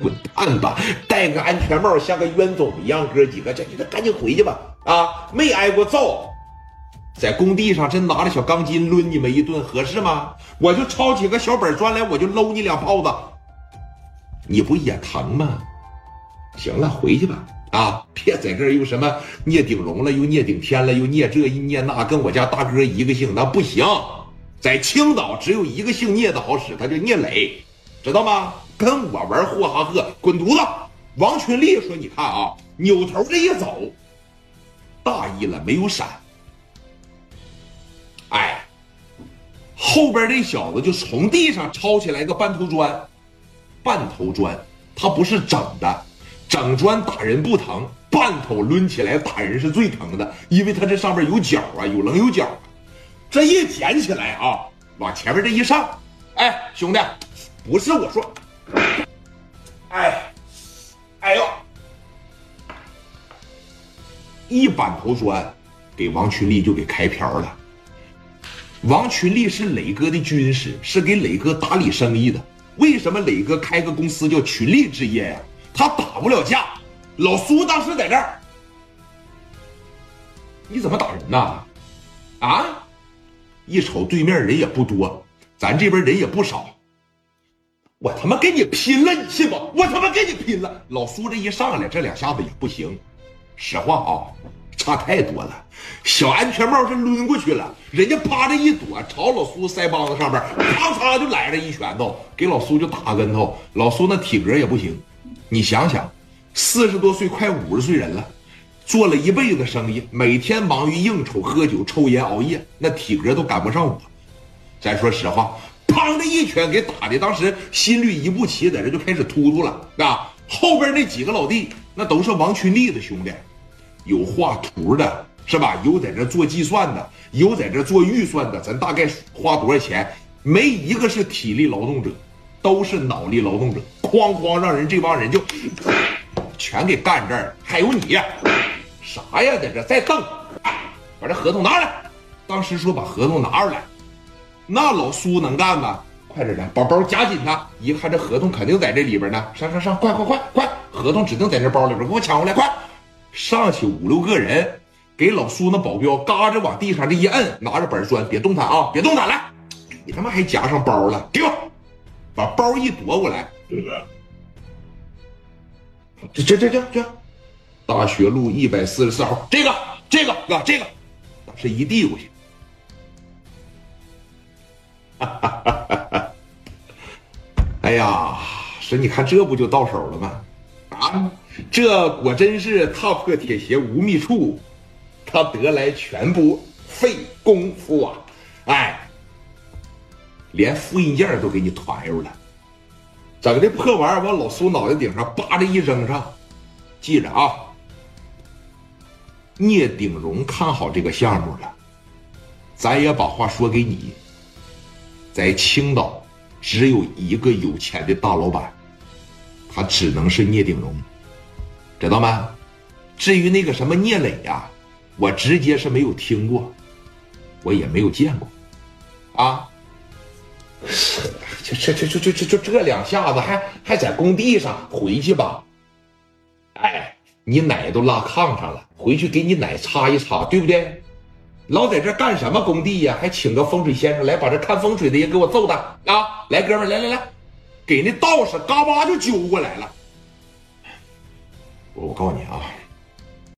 滚蛋吧！戴个安全帽，像个冤种一样，哥几个，这这赶紧回去吧！啊，没挨过揍，在工地上真拿着小钢筋抡你们一顿，合适吗？我就抄起个小本砖来，我就搂你两炮子，你不也疼吗？行了，回去吧！啊，别在这又什么聂鼎荣了，又聂顶天了，又聂这一聂那，跟我家大哥一个姓，那不行。在青岛只有一个姓聂的好使，他叫聂磊，知道吗？跟我玩霍哈赫，滚犊子！王群力说：“你看啊，扭头这一走，大意了，没有闪。哎，后边这小子就从地上抄起来个半头砖，半头砖，他不是整的，整砖打人不疼，半头抡起来打人是最疼的，因为他这上面有角啊，有棱有角。”这一捡起来啊，往前面这一上，哎，兄弟，不是我说，哎，哎呦，一板头砖给王群力就给开瓢了。王群力是磊哥的军师，是给磊哥打理生意的。为什么磊哥开个公司叫群力置业呀？他打不了架。老苏当时在这儿，你怎么打人呢？啊？一瞅对面人也不多，咱这边人也不少，我他妈跟你拼了，你信不？我他妈跟你拼了！老苏这一上来，这两下子也不行，实话啊，差太多了。小安全帽是抡过去了，人家趴着一躲，朝老苏腮帮子上边啪嚓就来了一拳头，给老苏就打个跟头。老苏那体格也不行，你想想，四十多岁快五十岁人了。做了一辈子生意，每天忙于应酬、喝酒、抽烟、熬夜，那体格都赶不上我。咱说实话，砰的一拳给打的，当时心率一步齐，在这就开始突突了啊！后边那几个老弟，那都是王群力的兄弟，有画图的，是吧？有在这做计算的，有在这做预算的，咱大概花多少钱？没一个是体力劳动者，都是脑力劳动者。哐哐，让人这帮人就 全给干这儿，还有你。啥呀，在这再瞪，把这合同拿来。当时说把合同拿出来，那老苏能干吗？快点的，把包夹紧他。一看这合同肯定在这里边呢，上上上，快快快快，合同指定在这包里边，给我抢回来，快！上去五六个人，给老苏那保镖嘎着往地上这一摁，拿着板砖，别动弹啊，别动弹，来！你他妈还夹上包了，给我把包一夺过来。这这这这这。大学路一百四十四号，这个这个哥这个，当时一递过去！哈哈哈！哈哎呀，说你看这不就到手了吗？啊，这果真是踏破铁鞋无觅处，他得来全不费功夫啊！哎，连复印件都给你团上了，整这破玩意儿往老苏脑袋顶上叭的一扔上，记着啊！聂鼎荣看好这个项目了，咱也把话说给你，在青岛只有一个有钱的大老板，他只能是聂鼎荣，知道吗？至于那个什么聂磊呀，我直接是没有听过，我也没有见过，啊，就 这这这这这这这两下子还还在工地上，回去吧，哎。你奶都拉炕上了，回去给你奶擦一擦，对不对？老在这干什么工地呀？还请个风水先生来把这看风水的也给我揍他啊！来，哥们来来来，给那道士嘎巴就揪过来了。我告诉你啊。